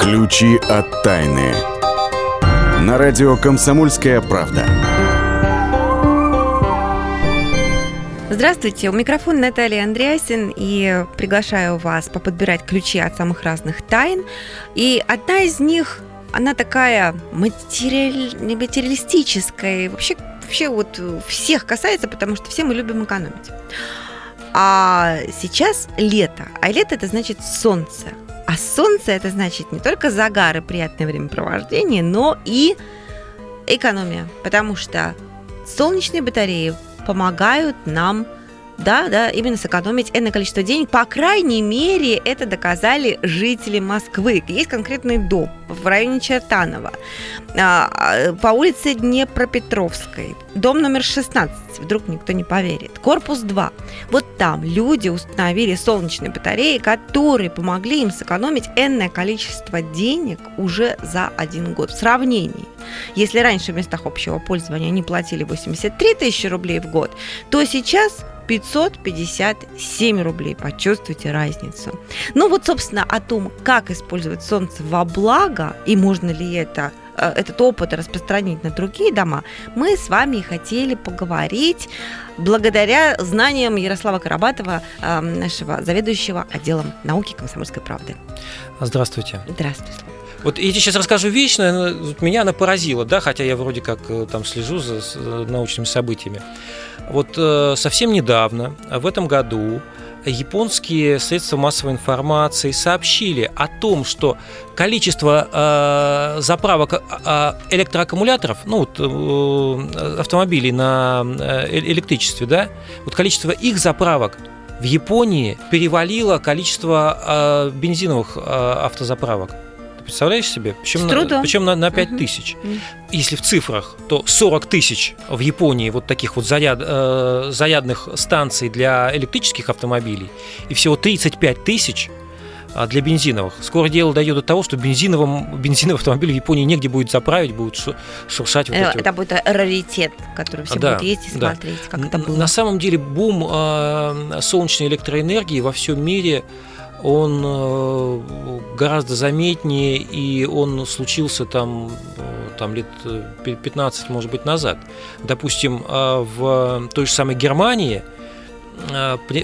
Ключи от тайны. На радио «Комсомольская правда». Здравствуйте, у микрофона Наталья Андреасин и приглашаю вас поподбирать ключи от самых разных тайн. И одна из них, она такая материаль... материалистическая, вообще, вообще вот всех касается, потому что все мы любим экономить. А сейчас лето, а лето это значит солнце. А солнце это значит не только загар и приятное времяпровождение, но и экономия, потому что солнечные батареи помогают нам да, да, именно сэкономить энное количество денег. По крайней мере, это доказали жители Москвы. Есть конкретный дом в районе Чертанова а, по улице Днепропетровской. Дом номер 16, вдруг никто не поверит. Корпус 2. Вот там люди установили солнечные батареи, которые помогли им сэкономить энное количество денег уже за один год. В сравнении, если раньше в местах общего пользования они платили 83 тысячи рублей в год, то сейчас 557 рублей. Почувствуйте разницу. Ну вот, собственно, о том, как использовать солнце во благо и можно ли это э, этот опыт распространить на другие дома, мы с вами и хотели поговорить благодаря знаниям Ярослава Карабатова, э, нашего заведующего отделом науки комсомольской правды. Здравствуйте. Здравствуйте. Вот я тебе сейчас расскажу вещь, но меня она поразила, да, хотя я вроде как э, там слежу за, за научными событиями. Вот э, совсем недавно, в этом году, японские средства массовой информации сообщили о том, что количество э, заправок э, электроаккумуляторов, ну вот э, автомобилей на э, электричестве, да, вот количество их заправок в Японии перевалило количество э, бензиновых э, автозаправок. Представляешь себе? Причем, С трудом. На, причем на, на 5 тысяч. Угу. Если в цифрах, то 40 тысяч в Японии вот таких вот заряд, э, зарядных станций для электрических автомобилей и всего 35 тысяч а, для бензиновых. Скоро дело дойдет до того, что бензиновым, бензиновый автомобиль в Японии негде будет заправить, будет шуршать. Вот это, это будет раритет, который все да, будут ездить и да. смотреть, как это было. На самом деле бум э, солнечной электроэнергии во всем мире – он э, гораздо заметнее, и он случился там, э, там лет 15, э, может быть, назад. Допустим, в той же самой Германии,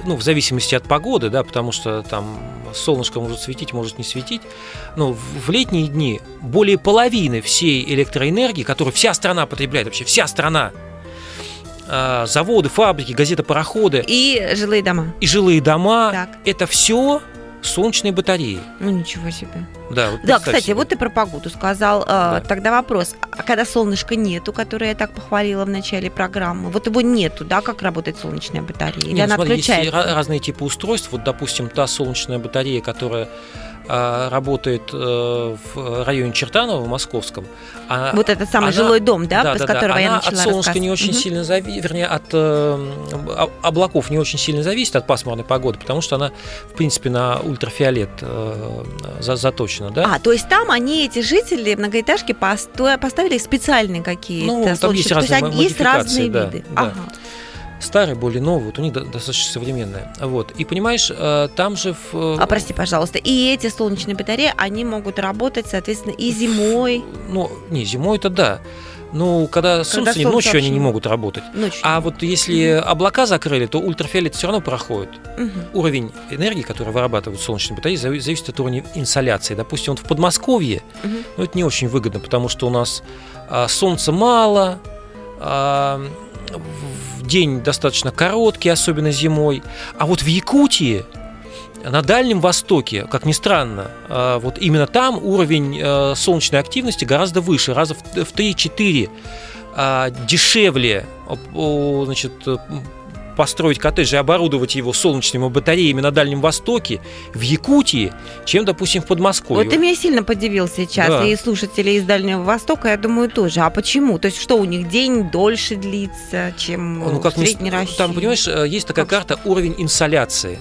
ну, в зависимости от погоды, да, потому что там солнышко может светить, может не светить, но в летние дни более половины всей электроэнергии, которую вся страна потребляет, вообще вся страна, заводы, фабрики, газеты, пароходы. И жилые дома. И жилые дома. Так. Это все солнечные батареи. Ну ничего себе. Да, вот да кстати, себе. вот ты про погоду сказал. А, да. Тогда вопрос, а когда солнышка нету, которое я так похвалила в начале программы, вот его нету, да, как работает солнечная батарея? Или Нет, она смотри, отключается? Есть разные типы устройств. Вот, допустим, та солнечная батарея, которая работает э, в районе Чертанова, в Московском. А вот этот самый она, жилой дом, да, да, с да, которого да, я она начала от солнышка не очень угу. сильно зависит, вернее, от э, облаков не очень сильно зависит от пасмурной погоды, потому что она, в принципе, на ультрафиолет э, заточена, да. А, то есть там они, эти жители многоэтажки, поставили специальные какие-то ну, там есть разные, то есть есть разные да, виды. Да. Ага старые, более новые, вот у них достаточно современные. Вот. И понимаешь, э, там же в... Э, а прости, пожалуйста, и эти солнечные батареи, они могут работать, соответственно, и зимой? Ну, не, зимой это да. Ну, когда, когда солнце, солнце ночью вообще... они не могут работать. Ночью. А вот если угу. облака закрыли, то ультрафиолет все равно проходит. Угу. Уровень энергии, который вырабатывают солнечные батареи, зависит от уровня инсоляции. Допустим, вот в Подмосковье, угу. ну, это не очень выгодно, потому что у нас а, солнца мало, а, день достаточно короткий, особенно зимой. А вот в Якутии, на Дальнем Востоке, как ни странно, а, вот именно там уровень э, солнечной активности гораздо выше, раза в 3-4 а, дешевле значит, построить коттедж и оборудовать его солнечными батареями на Дальнем Востоке, в Якутии, чем, допустим, в Подмосковье. Вот ты меня сильно подивил сейчас, да. и слушатели из Дальнего Востока, я думаю, тоже. А почему? То есть что, у них день дольше длится, чем ну, как в Средней России? Там, понимаешь, э, есть такая как... карта уровень инсоляции.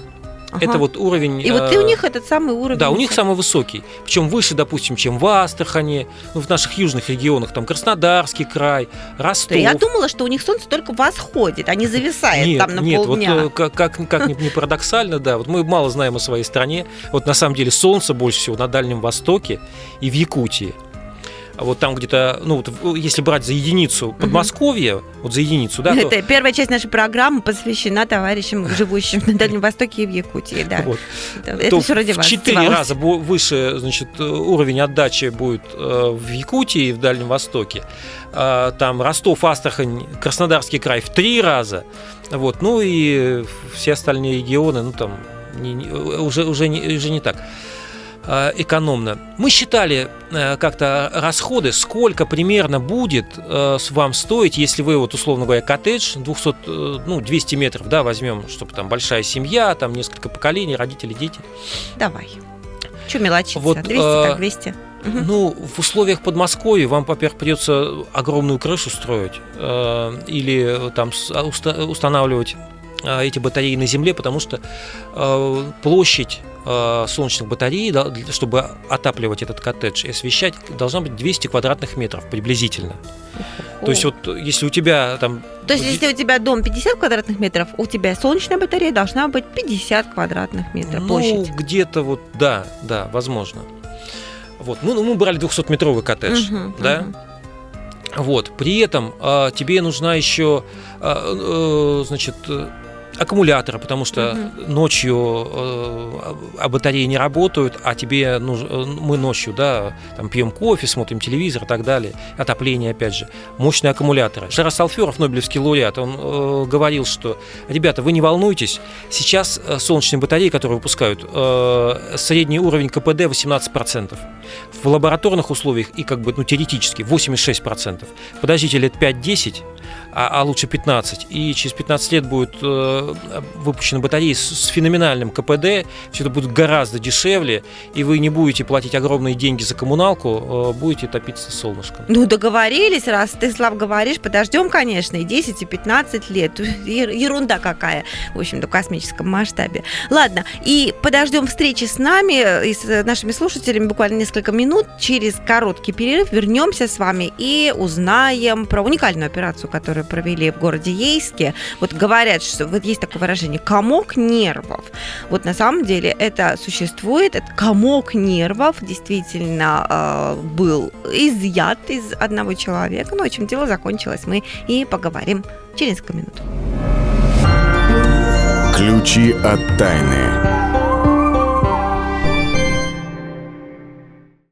Ага. Это вот уровень... И вот и у них этот самый уровень. Да, у них самый высокий. Причем выше, допустим, чем в Астрахани, ну, в наших южных регионах, там Краснодарский край, Ростов. Я думала, что у них солнце только восходит, а не зависает нет, там на нет, полдня. Нет, вот как, как, как ни парадоксально, да, вот мы мало знаем о своей стране. Вот на самом деле солнце больше всего на Дальнем Востоке и в Якутии вот там где-то, ну, вот, если брать за единицу Подмосковье, угу. вот за единицу, да. Это то... первая часть нашей программы посвящена товарищам, живущим на Дальнем Востоке и в Якутии, да. Вот. Это, все ради вас. В четыре раза выше, значит, уровень отдачи будет э, в Якутии и в Дальнем Востоке. А, там Ростов, Астрахань, Краснодарский край в три раза. Вот, ну и все остальные регионы, ну там не, не, уже, уже, не, уже не так. Э, экономно. Мы считали э, как-то расходы, сколько примерно будет э, вам стоить, если вы, вот условно говоря, коттедж 200, ну, 200 метров, да, возьмем, чтобы там большая семья, там несколько поколений, родители, дети. Давай. Что мелочиться? Вот, 200 так 200. Ну, в условиях Подмосковья вам, во-первых, придется огромную крышу строить э, или там устанавливать эти батареи на земле, потому что э, площадь солнечных батарей, чтобы отапливать этот коттедж и освещать, должна быть 200 квадратных метров приблизительно. О. То есть вот если у тебя там... То есть если у тебя дом 50 квадратных метров, у тебя солнечная батарея должна быть 50 квадратных метров ну, площадь. Ну, где-то вот, да, да, возможно. Вот, мы, ну, мы брали 200-метровый коттедж, угу, да? Угу. Вот, при этом э, тебе нужна еще, э, э, значит, аккумулятора, потому что угу. ночью э, батареи не работают, а тебе э, мы ночью, да, там пьем кофе, смотрим телевизор и так далее, отопление опять же, мощные аккумуляторы. Жарос Алферов, Нобелевский лауреат, он э, говорил, что, ребята, вы не волнуйтесь, сейчас э, солнечные батареи, которые выпускают, э, средний уровень КПД 18%, в лабораторных условиях и как бы, ну, теоретически 86%. Подождите лет 5-10, а, а лучше 15. И через 15 лет будет э, выпущена батарея с, с феноменальным КПД, все это будет гораздо дешевле, и вы не будете платить огромные деньги за коммуналку, э, будете топиться солнышком. Ну, договорились, раз ты, Слав, говоришь, подождем, конечно, и 10, и 15 лет. Ерунда какая, в общем-то, в космическом масштабе. Ладно, и подождем встречи с нами э, и с нашими слушателями буквально несколько минут. Через короткий перерыв вернемся с вами и узнаем про уникальную операцию, которую провели в городе Ейске, вот говорят, что вот есть такое выражение «комок нервов». Вот на самом деле это существует, этот комок нервов действительно э, был изъят из одного человека, но ну, чем дело закончилось, мы и поговорим через несколько минут. Ключи от тайны.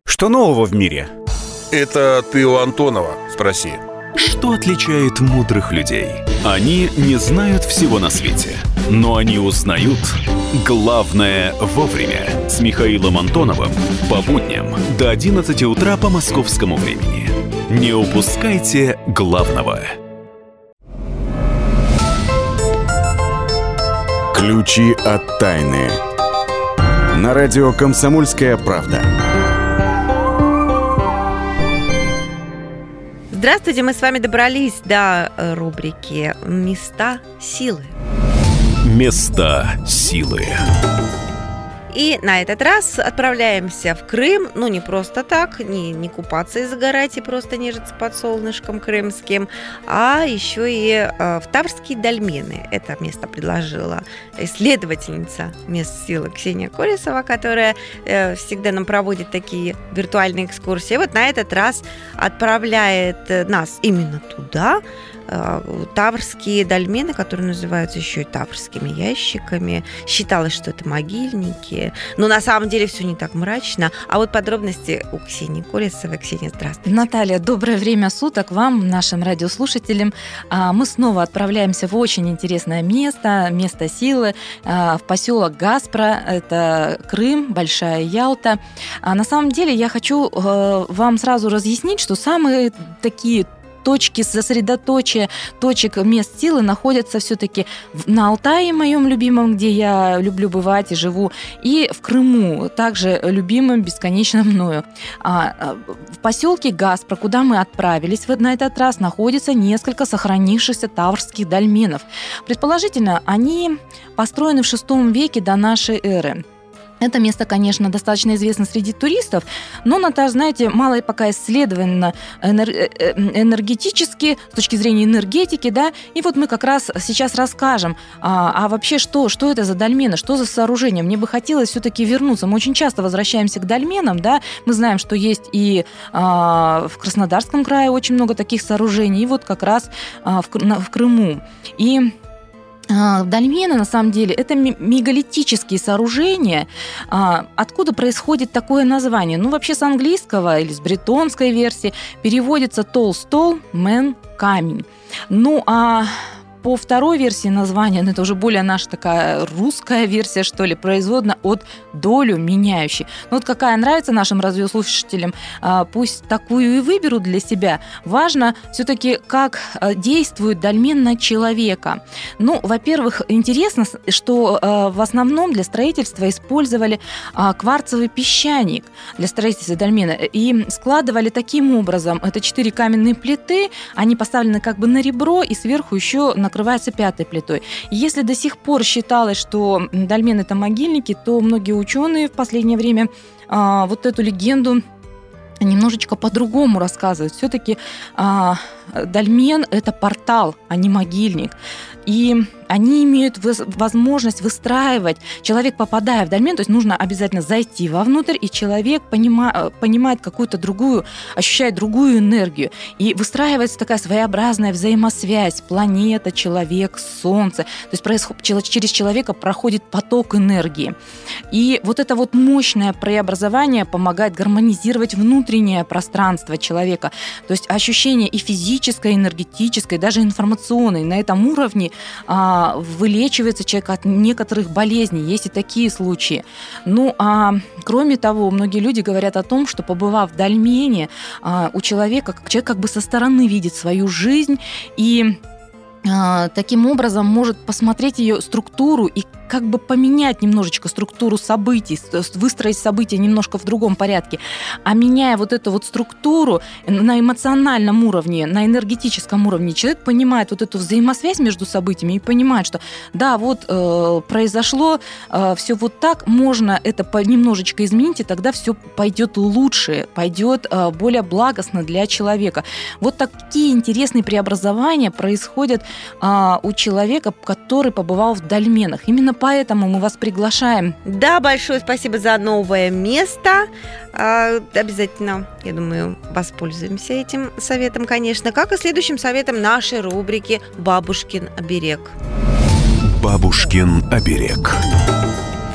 Что нового в мире? Это ты у Антонова спроси. Что отличает мудрых людей? Они не знают всего на свете, но они узнают главное вовремя. С Михаилом Антоновым по будням до 11 утра по московскому времени. Не упускайте главного. Ключи от тайны. На радио «Комсомольская правда». Здравствуйте, мы с вами добрались до э, рубрики «Места силы». Места силы. И на этот раз отправляемся в Крым, ну не просто так, не, не купаться и загорать и просто нежиться под солнышком крымским, а еще и э, в Таврские дольмены. Это место предложила исследовательница мест силы Ксения Колесова, которая э, всегда нам проводит такие виртуальные экскурсии. Вот на этот раз отправляет э, нас именно туда, таврские дольмены, которые называются еще и таврскими ящиками. Считалось, что это могильники. Но на самом деле все не так мрачно. А вот подробности у Ксении Колесовой. Ксения, здравствуйте. Наталья, доброе время суток вам, нашим радиослушателям. А, мы снова отправляемся в очень интересное место, место силы, а, в поселок Гаспро. Это Крым, Большая Ялта. А на самом деле я хочу э, вам сразу разъяснить, что самые такие точки сосредоточия, точек мест силы находятся все-таки на Алтае, моем любимом, где я люблю бывать и живу, и в Крыму, также любимым бесконечно мною. А, а в поселке Гаспро, куда мы отправились на этот раз, находится несколько сохранившихся таврских дольменов. Предположительно, они построены в VI веке до нашей эры. Это место, конечно, достаточно известно среди туристов, но оно, тоже, знаете, мало пока исследовано э, э, энергетически, с точки зрения энергетики, да, и вот мы как раз сейчас расскажем, а, а вообще что, что это за дольмены, что за сооружение. Мне бы хотелось все-таки вернуться. Мы очень часто возвращаемся к дольменам, да, мы знаем, что есть и а, в Краснодарском крае очень много таких сооружений, и вот как раз а, в, на, в Крыму. И Дольмены, на самом деле, это мегалитические сооружения. А, откуда происходит такое название? Ну, вообще с английского или с бретонской версии переводится «tall stone», «man», «камень». Ну, а по второй версии названия, но это уже более наша такая русская версия, что ли, производна от долю меняющей. Ну вот какая нравится нашим радиослушателям, а, пусть такую и выберут для себя. Важно все-таки, как а, действует дольмен на человека. Ну, во-первых, интересно, что а, в основном для строительства использовали кварцевый песчаник для строительства дольмена и складывали таким образом. Это четыре каменные плиты, они поставлены как бы на ребро и сверху еще на накрывается пятой плитой. если до сих пор считалось, что дольмен это могильники, то многие ученые в последнее время а, вот эту легенду немножечко по-другому рассказывают. Все-таки а, дольмен это портал, а не могильник. И они имеют возможность выстраивать. Человек, попадая в дольмен, то есть нужно обязательно зайти вовнутрь, и человек понима, э, понимает какую-то другую, ощущает другую энергию. И выстраивается такая своеобразная взаимосвязь. Планета, человек, солнце. То есть происход, через человека проходит поток энергии. И вот это вот мощное преобразование помогает гармонизировать внутреннее пространство человека. То есть ощущение и физическое, и энергетическое, и даже информационное на этом уровне а, вылечивается человек от некоторых болезней. Есть и такие случаи. Ну, а кроме того, многие люди говорят о том, что побывав в Дальмене, а, у человека, человек как бы со стороны видит свою жизнь и а, таким образом может посмотреть ее структуру и как бы поменять немножечко структуру событий, выстроить события немножко в другом порядке. А меняя вот эту вот структуру на эмоциональном уровне, на энергетическом уровне, человек понимает вот эту взаимосвязь между событиями и понимает, что да, вот э, произошло э, все вот так, можно это немножечко изменить, и тогда все пойдет лучше, пойдет э, более благостно для человека. Вот такие интересные преобразования происходят э, у человека, который побывал в дольменах. Именно поэтому мы вас приглашаем. Да, большое спасибо за новое место. А, обязательно, я думаю, воспользуемся этим советом, конечно, как и следующим советом нашей рубрики «Бабушкин оберег». «Бабушкин оберег».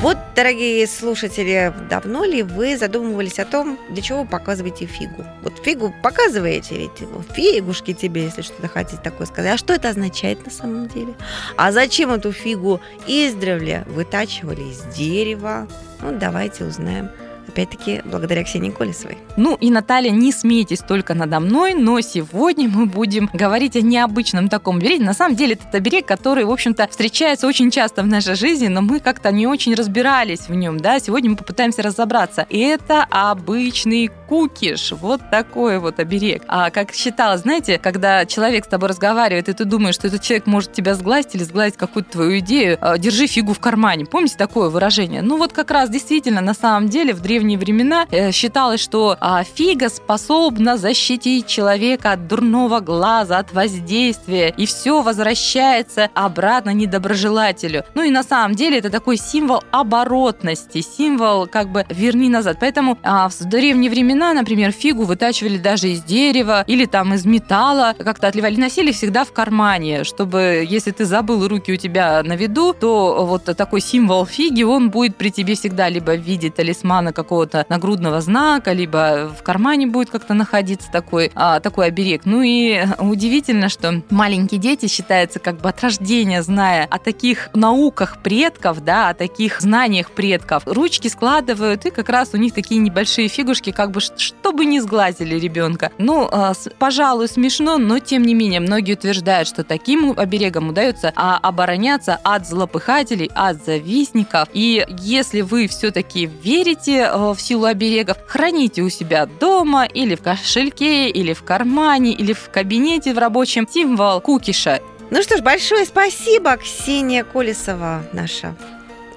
Вот, дорогие слушатели, давно ли вы задумывались о том, для чего вы показываете фигу? Вот фигу показываете, ведь фигушки тебе, если что-то хотите такое сказать. А что это означает на самом деле? А зачем эту фигу издревле вытачивали из дерева? Ну, давайте узнаем опять-таки, благодаря Ксении Колесовой. Ну и, Наталья, не смейтесь только надо мной, но сегодня мы будем говорить о необычном таком обереге. На самом деле, это оберег, который, в общем-то, встречается очень часто в нашей жизни, но мы как-то не очень разбирались в нем, да. Сегодня мы попытаемся разобраться. Это обычный кукиш, вот такой вот оберег. А как считалось, знаете, когда человек с тобой разговаривает, и ты думаешь, что этот человек может тебя сглазить или сглазить какую-то твою идею, а, держи фигу в кармане. Помните такое выражение? Ну вот как раз действительно, на самом деле, в древнем древние времена э, считалось, что а, фига способна защитить человека от дурного глаза, от воздействия, и все возвращается обратно недоброжелателю. Ну и на самом деле это такой символ оборотности, символ как бы верни назад. Поэтому а, в древние времена, например, фигу вытачивали даже из дерева или там из металла, как-то отливали, носили всегда в кармане, чтобы если ты забыл руки у тебя на виду, то вот такой символ фиги, он будет при тебе всегда либо в виде талисмана, как какого-то нагрудного знака, либо в кармане будет как-то находиться такой, а, такой оберег. Ну и удивительно, что маленькие дети считаются как бы от рождения, зная о таких науках предков, да, о таких знаниях предков, ручки складывают, и как раз у них такие небольшие фигушки, как бы чтобы не сглазили ребенка. Ну, а, пожалуй, смешно, но тем не менее, многие утверждают, что таким оберегом удается а, обороняться от злопыхателей, от завистников. И если вы все-таки верите в силу оберегов, храните у себя дома или в кошельке, или в кармане, или в кабинете в рабочем символ кукиша. Ну что ж, большое спасибо, Ксения Колесова, наша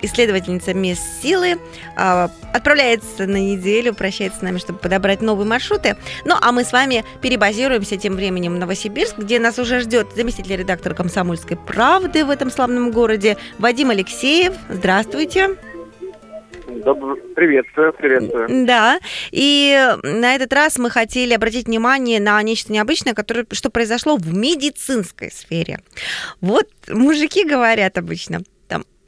исследовательница мест силы, а, отправляется на неделю, прощается с нами, чтобы подобрать новые маршруты. Ну, а мы с вами перебазируемся тем временем в Новосибирск, где нас уже ждет заместитель редактора «Комсомольской правды» в этом славном городе Вадим Алексеев. Здравствуйте. Добр... Приветствую, приветствую. Да, и на этот раз мы хотели обратить внимание на нечто необычное, которое, что произошло в медицинской сфере. Вот мужики говорят обычно,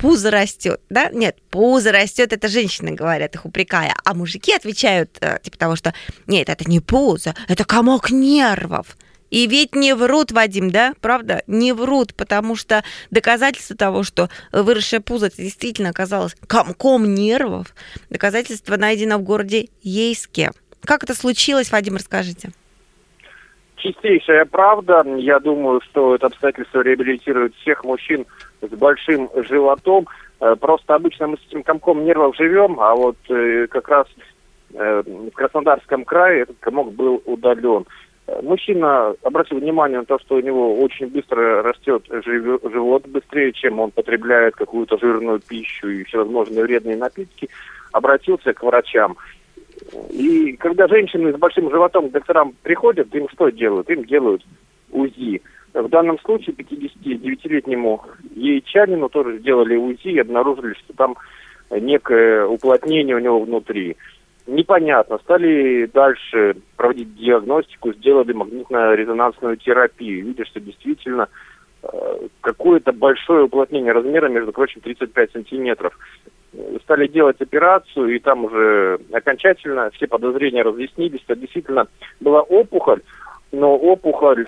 пузо растет, да? Нет, пузо растет, это женщины говорят, их упрекая. А мужики отвечают, э, типа того, что нет, это не пузо, это комок нервов. И ведь не врут, Вадим, да? Правда? Не врут, потому что доказательство того, что выросшее пузо действительно оказалось комком нервов, доказательство найдено в городе Ейске. Как это случилось, Вадим, расскажите. Чистейшая правда. Я думаю, что это обстоятельство реабилитирует всех мужчин с большим животом. Э, просто обычно мы с этим комком нервов живем, а вот э, как раз э, в Краснодарском крае этот комок был удален. Мужчина обратил внимание на то, что у него очень быстро растет живот, быстрее, чем он потребляет какую-то жирную пищу и всевозможные вредные напитки, обратился к врачам. И когда женщины с большим животом к докторам приходят, им что делают? Им делают УЗИ. В данном случае 59-летнему яичанину тоже сделали УЗИ и обнаружили, что там некое уплотнение у него внутри. Непонятно. Стали дальше проводить диагностику, сделали магнитно-резонансную терапию. Видя, что действительно э, какое-то большое уплотнение размера, между прочим, 35 сантиметров. Стали делать операцию, и там уже окончательно все подозрения разъяснились, что действительно была опухоль, но опухоль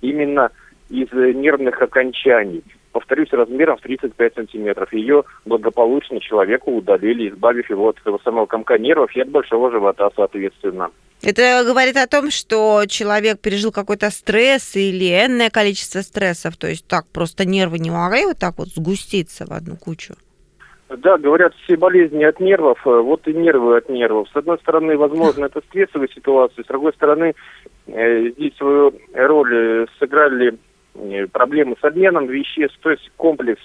именно из нервных окончаний. Повторюсь, размером в 35 сантиметров. Ее благополучно человеку удалили, избавив его от этого самого комка нервов и от большого живота, соответственно. Это говорит о том, что человек пережил какой-то стресс или энное количество стрессов, то есть так просто нервы не могли вот так вот сгуститься в одну кучу. Да, говорят, все болезни от нервов, э, вот и нервы от нервов. С одной стороны, возможно, это стрессовая ситуация, с другой стороны, э, здесь свою роль э, сыграли проблемы с обменом веществ, то есть комплекс,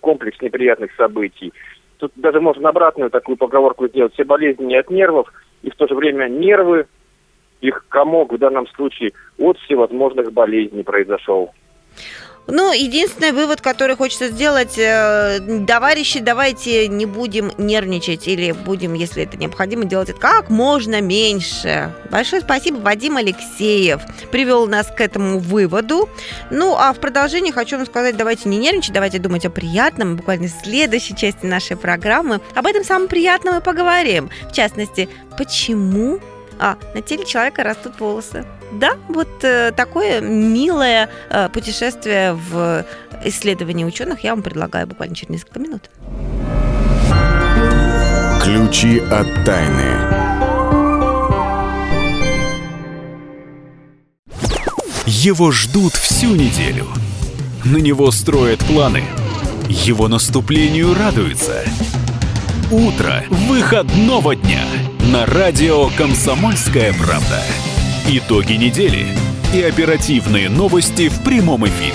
комплекс неприятных событий. Тут даже можно обратную такую поговорку сделать. Все болезни не от нервов, и в то же время нервы, их комок в данном случае от всевозможных болезней произошел. Ну, единственный вывод, который хочется сделать, э, товарищи, давайте не будем нервничать или будем, если это необходимо, делать это как можно меньше. Большое спасибо, Вадим Алексеев привел нас к этому выводу. Ну, а в продолжении хочу вам сказать, давайте не нервничать, давайте думать о приятном. Буквально в следующей части нашей программы об этом самом приятном и поговорим. В частности, почему а, на теле человека растут волосы. Да, вот э, такое милое э, путешествие в исследовании ученых я вам предлагаю буквально через несколько минут. Ключи от тайны. Его ждут всю неделю. На него строят планы. Его наступлению радуются. Утро выходного дня на радио «Комсомольская правда». Итоги недели и оперативные новости в прямом эфире.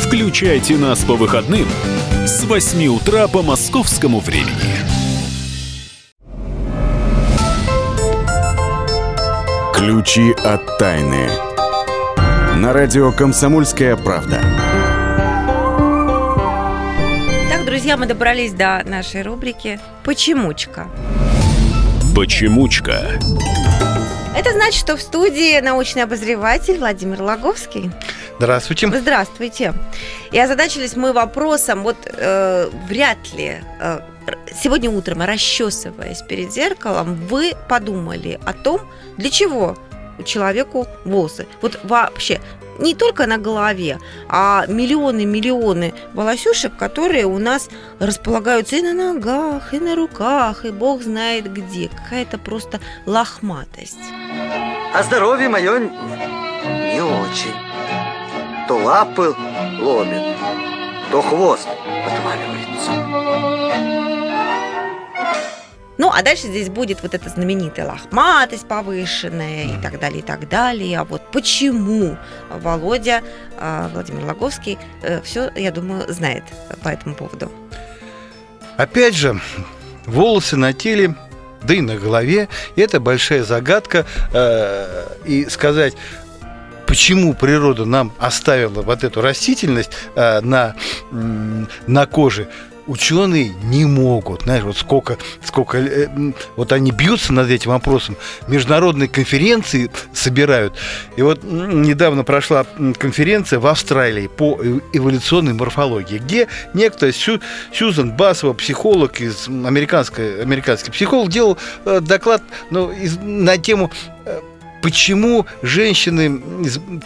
Включайте нас по выходным с 8 утра по московскому времени. Ключи от тайны. На радио «Комсомольская правда». Так, друзья, мы добрались до нашей рубрики «Почемучка». Почемучка. Это значит, что в студии научный обозреватель Владимир Логовский. Здравствуйте. Здравствуйте. И озадачились мы вопросом, вот э, вряд ли э, сегодня утром, расчесываясь перед зеркалом, вы подумали о том, для чего человеку волосы. Вот вообще, не только на голове, а миллионы-миллионы волосюшек, которые у нас располагаются и на ногах, и на руках, и бог знает где. Какая-то просто лохматость. А здоровье мое не очень. То лапы ломит, то хвост отваливается. Ну, а дальше здесь будет вот эта знаменитая лохматость повышенная и так далее, и так далее. А вот почему Володя, а, Владимир Логовский, э, все, я думаю, знает по этому поводу. Опять же, волосы на теле да и на голове. И это большая загадка. Э, и сказать, почему природа нам оставила вот эту растительность э, на, на коже, ученые не могут. Знаешь, вот сколько, сколько э, вот они бьются над этим вопросом, международные конференции собирают. И вот недавно прошла конференция в Австралии по э, эволюционной морфологии, где некто Сю, Сьюзан Басова, психолог из американской, американский психолог, делал э, доклад ну, из, на тему почему женщины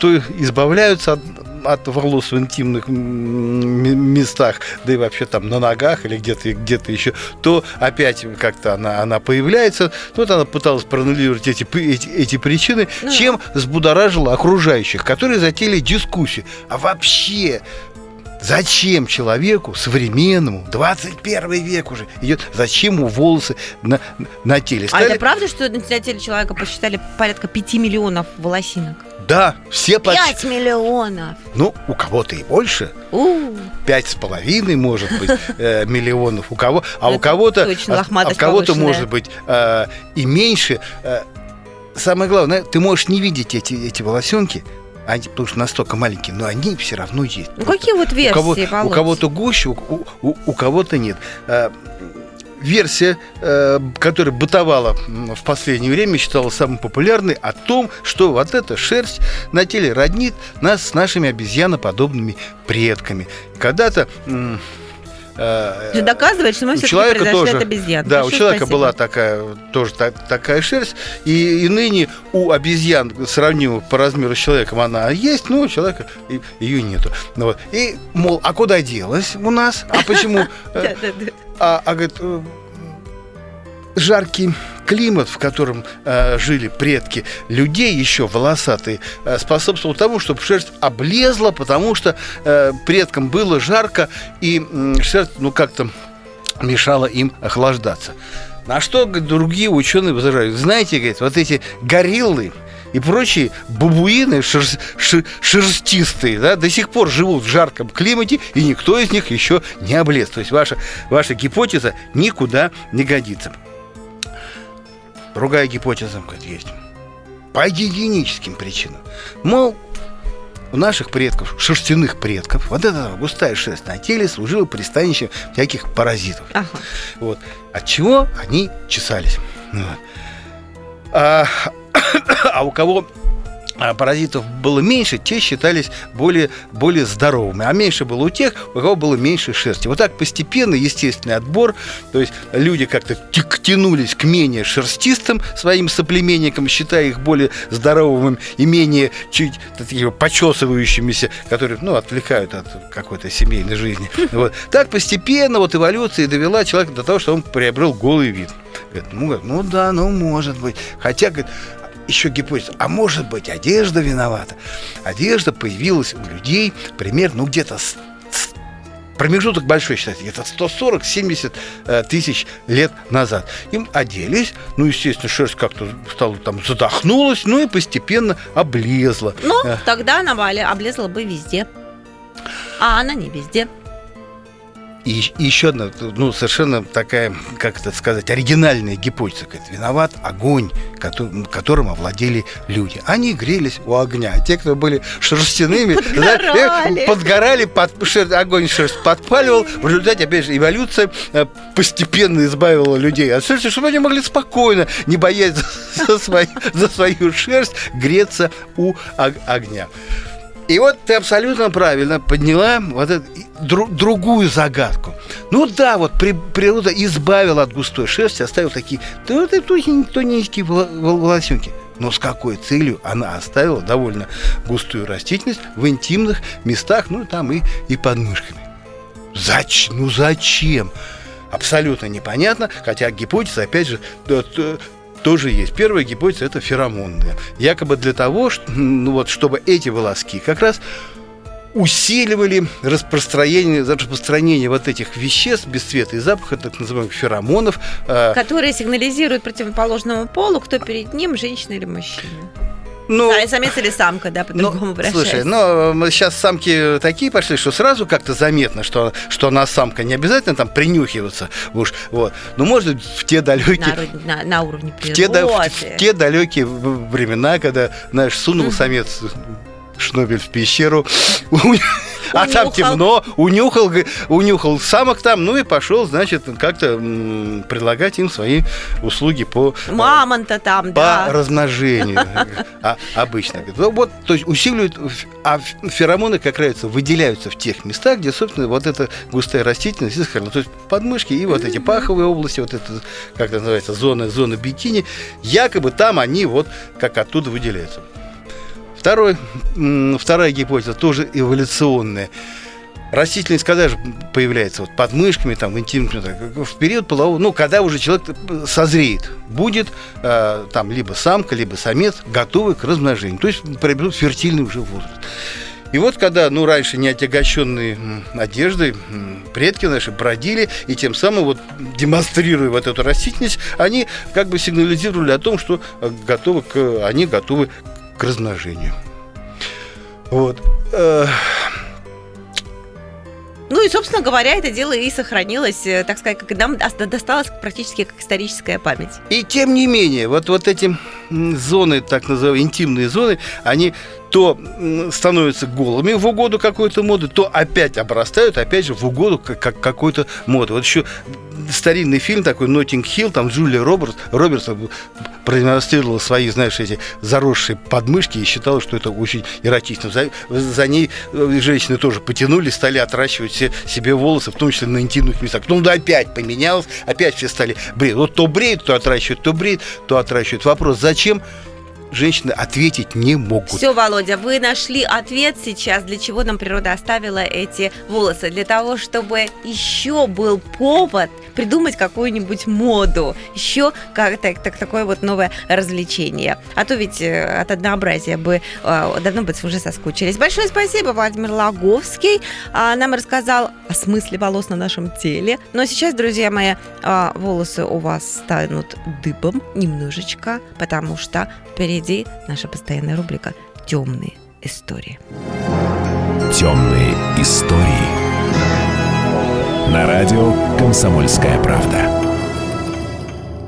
то избавляются от от волос в интимных местах, да и вообще там на ногах или где-то где еще, то опять как-то она, она появляется. Ну, вот она пыталась проанализировать эти, эти, эти причины, ну, чем взбудоражила окружающих, которые затеяли дискуссию. А вообще, Зачем человеку современному, 21 век уже идет, зачем ему волосы на, на теле? Стали... А это правда, что на теле человека посчитали порядка 5 миллионов волосинок? Да, все почти. Пять миллионов. Ну, у кого-то и больше. Пять с половиной, может быть, э, миллионов. У кого, а у кого-то, а, а у кого-то может быть э, и меньше. Э, самое главное, ты можешь не видеть эти эти волосенки, они, потому что настолько маленькие, но они все равно есть. Ну, какие вот версии, у, кого, у кого-то гуще, у, у, у кого-то нет версия, э, которая бытовала в последнее время, считалась самой популярной, о том, что вот эта шерсть на теле роднит нас с нашими обезьяноподобными предками. Когда-то э, доказывает, что мы все человека тоже, от обезьян. Да, Большое у человека спасибо. была такая тоже та, такая шерсть, и, и ныне у обезьян, сравнимо по размеру с человеком, она есть, но у человека ее нету. Ну вот. И, мол, а куда делась у нас? А почему? А, а говорит, э, жаркий климат, в котором э, жили предки людей, еще волосатые, э, способствовал тому, чтобы шерсть облезла, потому что э, предкам было жарко, и э, шерсть, ну, как-то мешала им охлаждаться. На что другие ученые возражают? Знаете, говорит, вот эти гориллы, и прочие бабуины шер, шер, шерстистые да, до сих пор живут в жарком климате, и никто из них еще не облез. То есть ваша, ваша гипотеза никуда не годится. Другая гипотеза есть. По гигиеническим причинам. Мол, у наших предков, шерстяных предков, вот эта густая шерсть на теле служила пристанищем всяких паразитов. Ага. Вот. От чего они чесались. Вот. А, а у кого паразитов было меньше, те считались более, более здоровыми. А меньше было у тех, у кого было меньше шерсти. Вот так постепенно, естественный отбор, то есть люди как-то тянулись к менее шерстистым своим соплеменникам, считая их более здоровыми и менее чуть такие почесывающимися, которые, ну, отвлекают от какой-то семейной жизни. Вот. Так постепенно вот эволюция довела человека до того, что он приобрел голый вид. Говорит, ну, ну да, ну может быть. Хотя, говорит, еще гипотеза, а может быть одежда виновата. Одежда появилась у людей примерно, ну где-то промежуток большой, считайте, где-то 140-70 э, тысяч лет назад. Им оделись, ну, естественно, шерсть как-то стала там задохнулась, ну и постепенно облезла. Ну, э. тогда она облезла бы везде. А она не везде. И, и еще одна, ну, совершенно такая, как это сказать, оригинальная гипотеза. Говорит, виноват огонь, который, которым овладели люди. Они грелись у огня. А те, кто были шерстяными, подгорали, да, подгорали под, шер, огонь шерсть подпаливал. В результате, опять же, эволюция э, постепенно избавила людей от шерсти, чтобы они могли спокойно, не боясь за, свою, за свою шерсть, греться у огня. И вот ты абсолютно правильно подняла вот эту дру, другую загадку. Ну да, вот при, природа избавила от густой шерсти, оставила такие тоненькие волосенки. Но с какой целью она оставила довольно густую растительность в интимных местах, ну там и, и под мышками? Зачем? Ну зачем? Абсолютно непонятно, хотя гипотеза, опять же, тоже есть. Первая гипотеза это феромонная. Якобы для того, ну вот, чтобы эти волоски как раз усиливали распространение, распространение вот этих веществ без цвета и запаха, так называемых феромонов. А, Которые сигнализируют противоположному полу, кто перед ним, женщина или мужчина. Ну, да, самец или самка, да, по-другому ну, Слушай, ну, сейчас самки такие пошли, что сразу как-то заметно, что, что она самка. Не обязательно там принюхиваться уж, вот. Но, может, в те далекие... На, на, на уровне природы. В те, в, в те далекие времена, когда, знаешь, сунул самец Шнобель в пещеру, а там темно, унюхал, унюхал самок там, ну и пошел, значит, как-то предлагать им свои услуги по... Э, Мамонта там, по да. размножению а, обычно. Ну, вот, то есть усиливают, а феромоны, как говорится, выделяются в тех местах, где, собственно, вот эта густая растительность сохранена. То есть подмышки и вот эти паховые области, вот это, как это называется, зона, зона бикини, якобы там они вот как оттуда выделяются. Второй, вторая гипотеза тоже эволюционная. Растительность когда же появляется? Вот под мышками, там, в интимном, в период полового, ну, когда уже человек созреет, будет э, там либо самка, либо самец готовый к размножению, то есть приобретут фертильный уже возраст. И вот когда, ну, раньше не отягощенные одеждой, предки наши бродили, и тем самым, вот, демонстрируя вот эту растительность, они как бы сигнализировали о том, что э, готовы к, они готовы к размножению. Вот. Э, ну и, собственно говоря, это дело и сохранилось, э, так сказать, как нам досталось практически как историческая память. И тем не менее, вот, вот эти зоны, так называемые интимные зоны, они то становятся голыми в угоду какой-то моды, то опять обрастают, опять же, в угоду как, как какой-то моды. Вот еще старинный фильм такой «Ноттинг Хилл», там Джулия Робертс, Робертс продемонстрировала свои, знаешь, эти заросшие подмышки и считала, что это очень эротично. За, за ней э, женщины тоже потянули, стали отращивать все, себе волосы, в том числе на интимных местах. Потом да, опять поменялось, опять все стали бреют. Вот то бреют, то отращивают, то бреют, то отращивают. Вопрос, зачем? зачем женщины ответить не могут. Все, Володя, вы нашли ответ сейчас, для чего нам природа оставила эти волосы. Для того, чтобы еще был повод придумать какую-нибудь моду, еще как так, так, такое вот новое развлечение. А то ведь э, от однообразия бы э, давно бы уже соскучились. Большое спасибо, Владимир Лаговский. А, нам рассказал о смысле волос на нашем теле. Но сейчас, друзья мои, а, волосы у вас станут дыбом немножечко, потому что впереди наша постоянная рубрика «Темные истории». Темные истории. На радио «Комсомольская правда».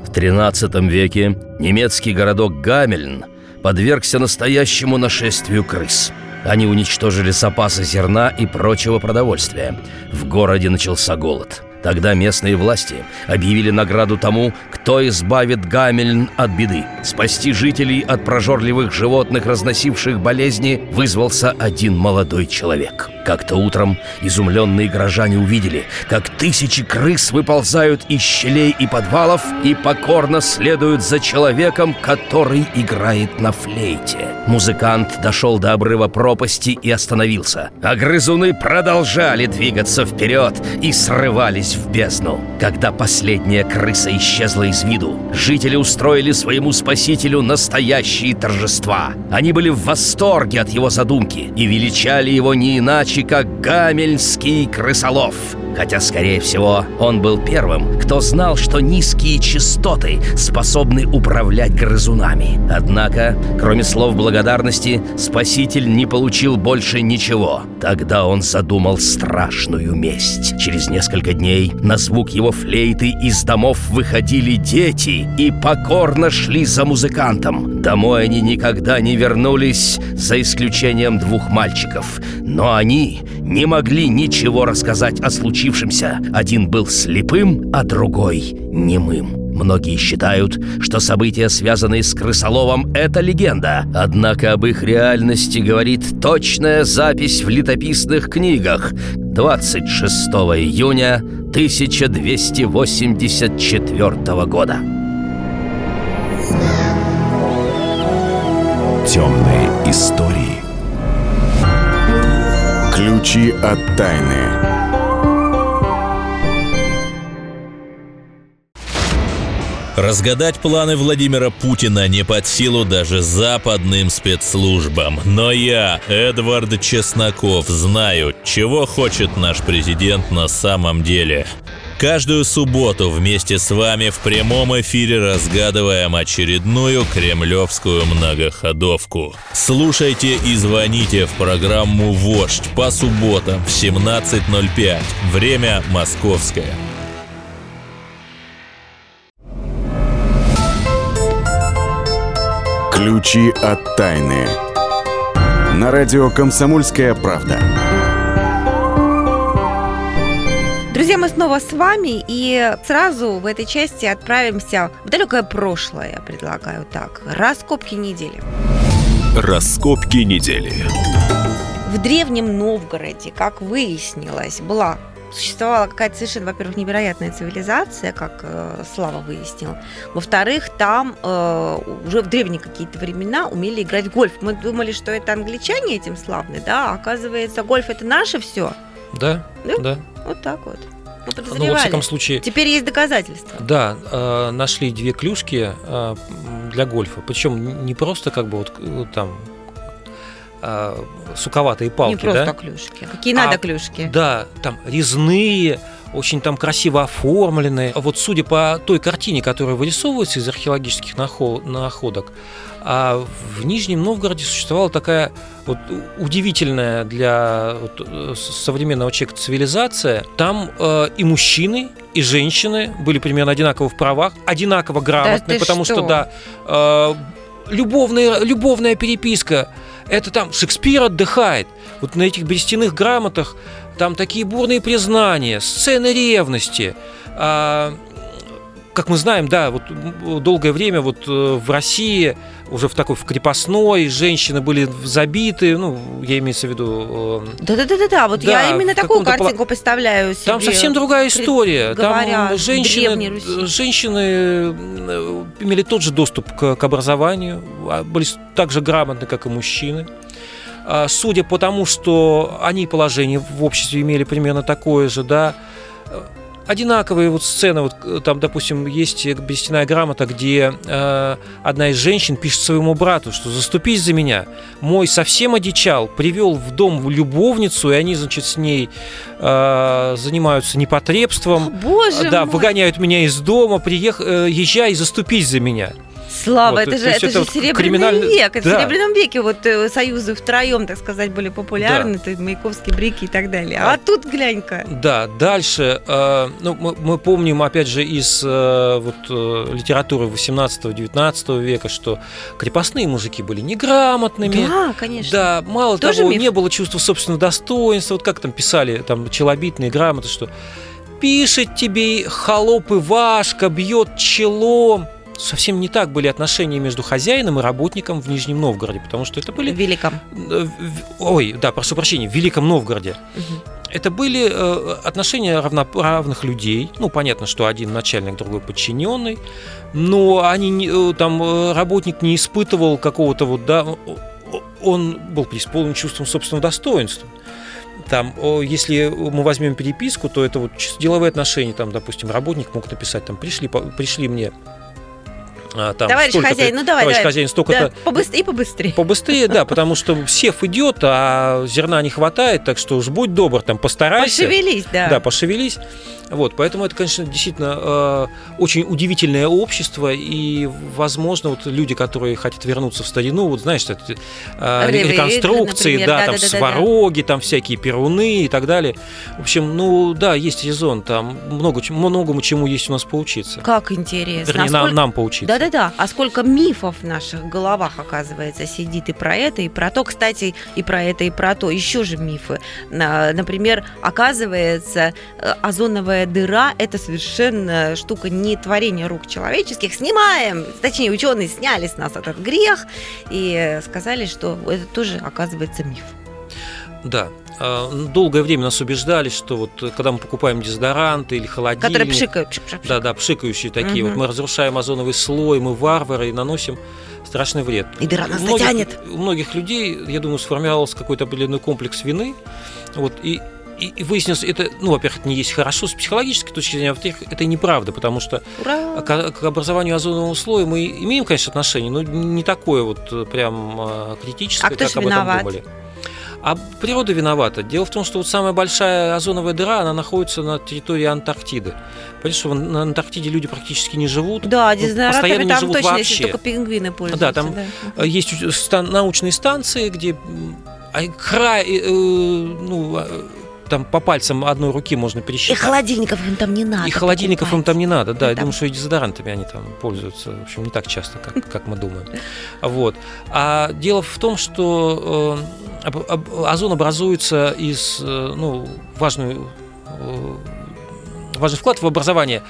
В XIII веке немецкий городок Гамельн подвергся настоящему нашествию крыс. Они уничтожили запасы зерна и прочего продовольствия. В городе начался голод – Тогда местные власти объявили награду тому, кто избавит Гамельн от беды. Спасти жителей от прожорливых животных, разносивших болезни, вызвался один молодой человек. Как-то утром изумленные горожане увидели, как тысячи крыс выползают из щелей и подвалов и покорно следуют за человеком, который играет на флейте. Музыкант дошел до обрыва пропасти и остановился. А грызуны продолжали двигаться вперед и срывались ринулись в бездну. Когда последняя крыса исчезла из виду, жители устроили своему спасителю настоящие торжества. Они были в восторге от его задумки и величали его не иначе, как Гамельский крысолов – Хотя, скорее всего, он был первым, кто знал, что низкие частоты способны управлять грызунами. Однако, кроме слов благодарности, спаситель не получил больше ничего. Тогда он задумал страшную месть. Через несколько дней на звук его флейты из домов выходили дети и покорно шли за музыкантом. Домой они никогда не вернулись, за исключением двух мальчиков. Но они не могли ничего рассказать о случившемся. Один был слепым, а другой немым. Многие считают, что события, связанные с крысоловом, это легенда. Однако об их реальности говорит точная запись в летописных книгах 26 июня 1284 года. Темные истории. Ключи от тайны. Разгадать планы Владимира Путина не под силу даже западным спецслужбам. Но я, Эдвард Чесноков, знаю, чего хочет наш президент на самом деле. Каждую субботу вместе с вами в прямом эфире разгадываем очередную кремлевскую многоходовку. Слушайте и звоните в программу «Вождь» по субботам в 17.05. Время московское. Ключи от тайны. На радио «Комсомольская правда». Друзья, мы снова с вами и сразу в этой части отправимся в далекое прошлое, я предлагаю так. Раскопки недели. Раскопки недели. В Древнем Новгороде, как выяснилось, была существовала какая-то совершенно, во-первых, невероятная цивилизация, как э, Слава выяснил. Во-вторых, там э, уже в древние какие-то времена умели играть в гольф. Мы думали, что это англичане этим славны, да, а оказывается, гольф это наше все. Да, да, да. Вот так вот. Ну, во всяком случае... Теперь есть доказательства. Да, э, нашли две клюшки э, для гольфа. Причем не просто как бы вот э, там э, суковатые палки, Не просто да? клюшки. Какие надо а, клюшки. Да, там резные, очень там красиво оформленные. Вот судя по той картине, которая вырисовывается из археологических находок, а в Нижнем Новгороде существовала такая вот удивительная для вот, современного человека цивилизация. Там э, и мужчины, и женщины были примерно одинаково в правах, одинаково грамотны, да потому что, что да, э, любовная, любовная переписка это там Шекспир отдыхает. Вот на этих берестяных грамотах там такие бурные признания, сцены ревности. Как мы знаем, да, вот долгое время вот э, в России уже в такой в крепостной женщины были забиты, ну я имею в виду. Да, да, да, да, да. Вот да, я именно такую картинку пол... представляю себе. Там совсем другая история. Там женщины, женщины э, имели тот же доступ к, к образованию, а были так же грамотны, как и мужчины. А, судя по тому, что они положение в обществе имели примерно такое же, да, одинаковые вот сцены, вот э, там, допустим, есть берестяная грамота, где э, одна из женщин пишет своему брату, что заступись за меня, мой совсем одичал, привел в дом любовницу, и они, значит, с ней э, занимаются непотребством, Боже да, мой. выгоняют меня из дома, приех, э, езжай и заступись за меня. Слава, вот, это же, это, это же серебряный криминаль... век. Это да. в серебряном веке вот э, союзы втроем, так сказать, были популярны, да. Маяковский, Брики и так далее. А, а тут глянь-ка. Да, дальше, э, ну, мы, мы помним, опять же, из э, вот, э, литературы 18-19 века, что крепостные мужики были неграмотными. Да, конечно. Да, мало Тоже того, миф? не было чувства собственного достоинства. Вот как там писали, там, челобитные грамоты, что пишет тебе холоп Ивашка, бьет челом совсем не так были отношения между хозяином и работником в Нижнем Новгороде, потому что это были... В Великом. Э, ой, да, прошу прощения, в Великом Новгороде. Угу. Это были э, отношения равноправных людей. Ну, понятно, что один начальник, другой подчиненный. Но они, э, там работник не испытывал какого-то вот, да, он был преисполнен чувством собственного достоинства там, если мы возьмем переписку, то это вот деловые отношения, там, допустим, работник мог написать, там, пришли, пришли мне там товарищ хозяин, ну давай, товарищ давай. хозяин, столько-то... Да, побыстрее, побыстрее. Побыстрее, да, потому что сев идет, а зерна не хватает, так что уж будь добр, там постарайся. Пошевелись, да. Да, пошевелись. Вот, поэтому это, конечно, действительно э, очень удивительное общество, и, возможно, вот люди, которые хотят вернуться в старину, вот знаешь, это, э, реконструкции, например, да, да, там да, свароги, да. там всякие перуны и так далее. В общем, ну да, есть резон, там много, многому чему есть у нас поучиться. Как интересно. Вернее, Насколько... нам, нам поучиться. Да, да, Да-да-да. А сколько мифов в наших головах, оказывается, сидит и про это, и про то. Кстати, и про это, и про то. Еще же мифы. Например, оказывается, э, озоновая дыра – это совершенно штука не творение рук человеческих. Снимаем, точнее, ученые сняли с нас этот грех и сказали, что это тоже, оказывается, миф. Да, долгое время нас убеждали, что вот э, когда мы покупаем дезодоранты или холодильник... Которые пшикают. Пшик, пшик, пшик. Да, да, пшикающие такие. Угу. Вот мы разрушаем озоновый слой, мы варвары и наносим страшный вред. И дыра нас у многих, затянет. У многих людей, я думаю, сформировался какой-то определенный комплекс вины. Вот, и и, и выяснилось, это, ну, во-первых, это не есть хорошо с психологической точки зрения, а во-вторых, это неправда, потому что Ура! К, к образованию озонового слоя мы имеем, конечно, отношение, но не такое вот э, прям а, критическое, а как об виноват? этом думали. А природа виновата. Дело в том, что вот самая большая озоновая дыра, она находится на территории Антарктиды. Понимаешь, что на Антарктиде люди практически не живут. Да, постоянно не там живут точно, вообще. если только пингвины пользуются. Да, там да. есть научные станции, где а край, э, ну, а, там по пальцам одной руки можно пересчитать. И холодильников им там не надо. И холодильников покупать. им там не надо, да. Ну, я думаю, что и дезодорантами они там пользуются, в общем, не так часто, как, как мы думаем. Вот. А дело в том, что э, озон образуется из, э, ну, важную, э, важный вклад в образование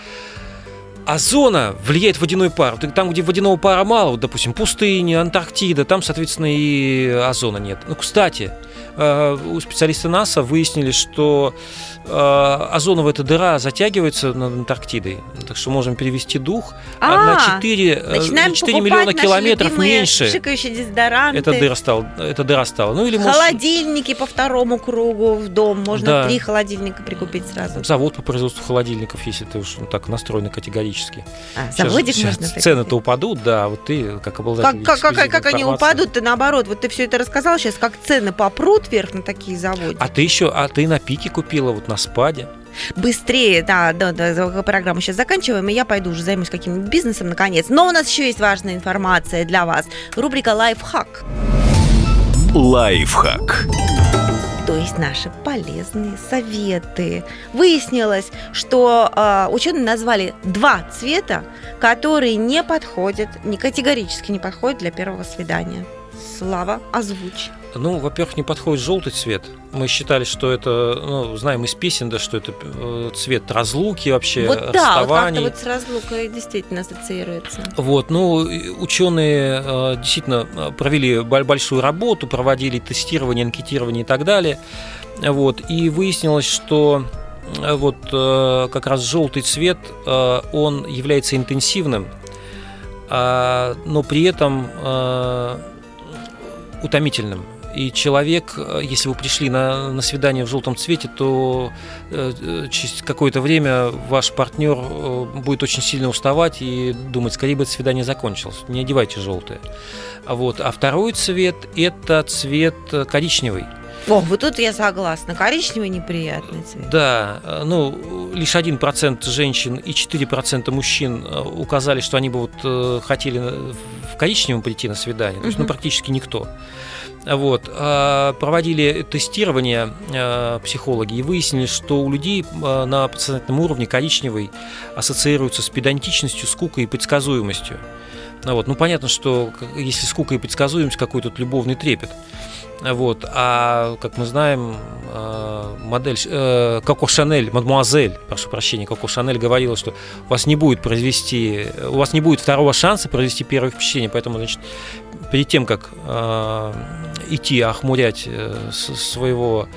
озона влияет водяной пар. Там, где водяного пара мало, вот, допустим, пустыни, Антарктида, там, соответственно, и озона нет. Ну, кстати, Э, у специалистов НАСА выяснили, что озоновая эта дыра затягивается над Антарктидой, так что можем перевести дух а, на 4, 4 миллиона километров меньше. Эта дыра стала, эта дыра стала. Ну, или Холодильники может... по второму кругу в дом. Можно да. три холодильника прикупить сразу. Завод по производству холодильников, если ты уж так настроен категорически. А, сейчас, заводик сейчас можно цены-то упадут, да, вот ты как обладатель Как, как, как, как они упадут, ты наоборот, вот ты все это рассказал сейчас, как цены попрут вверх на такие заводы. А ты еще, а ты на пике купила вот на спаде? быстрее, да, да, да, программу сейчас заканчиваем, и я пойду уже займусь каким-нибудь бизнесом наконец. Но у нас еще есть важная информация для вас. Рубрика «Лайфхак». Лайфхак. То есть наши полезные советы. Выяснилось, что э, ученые назвали два цвета, которые не подходят, не категорически не подходят для первого свидания. Слава, озвучь. Ну, во-первых, не подходит желтый цвет. Мы считали, что это, ну, знаем из песен, да, что это э, цвет разлуки вообще, вот да, расставаний. Вот вот с разлукой действительно ассоциируется. Вот, ну, ученые э, действительно э, провели большую работу, проводили тестирование, анкетирование и так далее. Вот, и выяснилось, что вот как раз желтый цвет, он является интенсивным, а, но при этом утомительным. И человек, э, если вы пришли на, на свидание в желтом цвете, то э, э через какое-то время ваш партнер э, будет очень сильно уставать и думать, скорее бы это свидание закончилось. Не одевайте желтое. Вот. А второй цвет – это цвет коричневый. О, вот тут я согласна. Коричневый неприятный цвет. Да, ну, лишь 1% женщин и 4% мужчин указали, что они бы вот хотели в коричневом прийти на свидание. То есть, ну, практически никто. Вот. А, проводили тестирование психологи и выяснили, что у людей на подсознательном уровне коричневый ассоциируется с педантичностью, скукой и предсказуемостью. Вот. Ну, понятно, что если скука и предсказуемость, какой тут любовный трепет. Вот. А, как мы знаем, модель э, Коко Шанель, мадмуазель, прошу прощения, Коко Шанель говорила, что у вас не будет произвести, у вас не будет второго шанса произвести первое впечатление, поэтому, значит, перед тем, как э, идти охмурять э, своего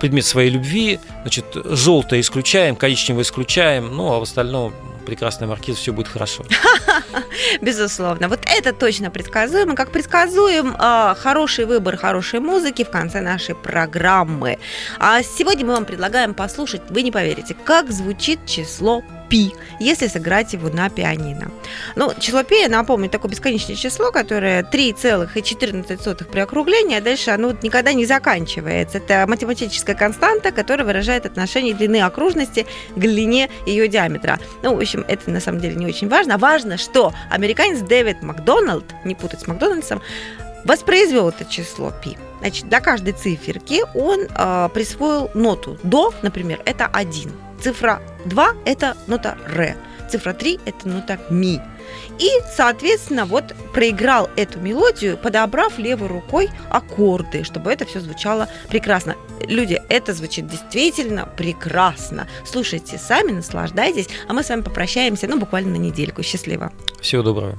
предмет своей любви, значит, желтое исключаем, коричневое исключаем, ну, а в остальном прекрасная маркиза, все будет хорошо. Безусловно. Вот это точно предсказуемо. Как предсказуем э, хороший выбор хорошей музыки в конце нашей программы. А сегодня мы вам предлагаем послушать, вы не поверите, как звучит число пи, если сыграть его на пианино. Ну, число пи, я напомню, такое бесконечное число, которое 3,14 при округлении, а дальше оно никогда не заканчивается. Это математическая константа, которая выражает отношение длины окружности к длине ее диаметра. Ну, в общем, это на самом деле не очень важно. Важно, что американец Дэвид Макдоналд, не путать с Макдональдсом, воспроизвел это число пи. Значит, для каждой циферки он э, присвоил ноту. До, например, это 1. Цифра 2 – это нота ре. Цифра 3 – это нота ми. и, соответственно, вот проиграл эту мелодию, подобрав левой рукой аккорды, чтобы это все звучало прекрасно. Люди, это звучит действительно прекрасно. Слушайте сами, наслаждайтесь, а мы с вами попрощаемся, ну, буквально на недельку. Счастливо. Всего доброго.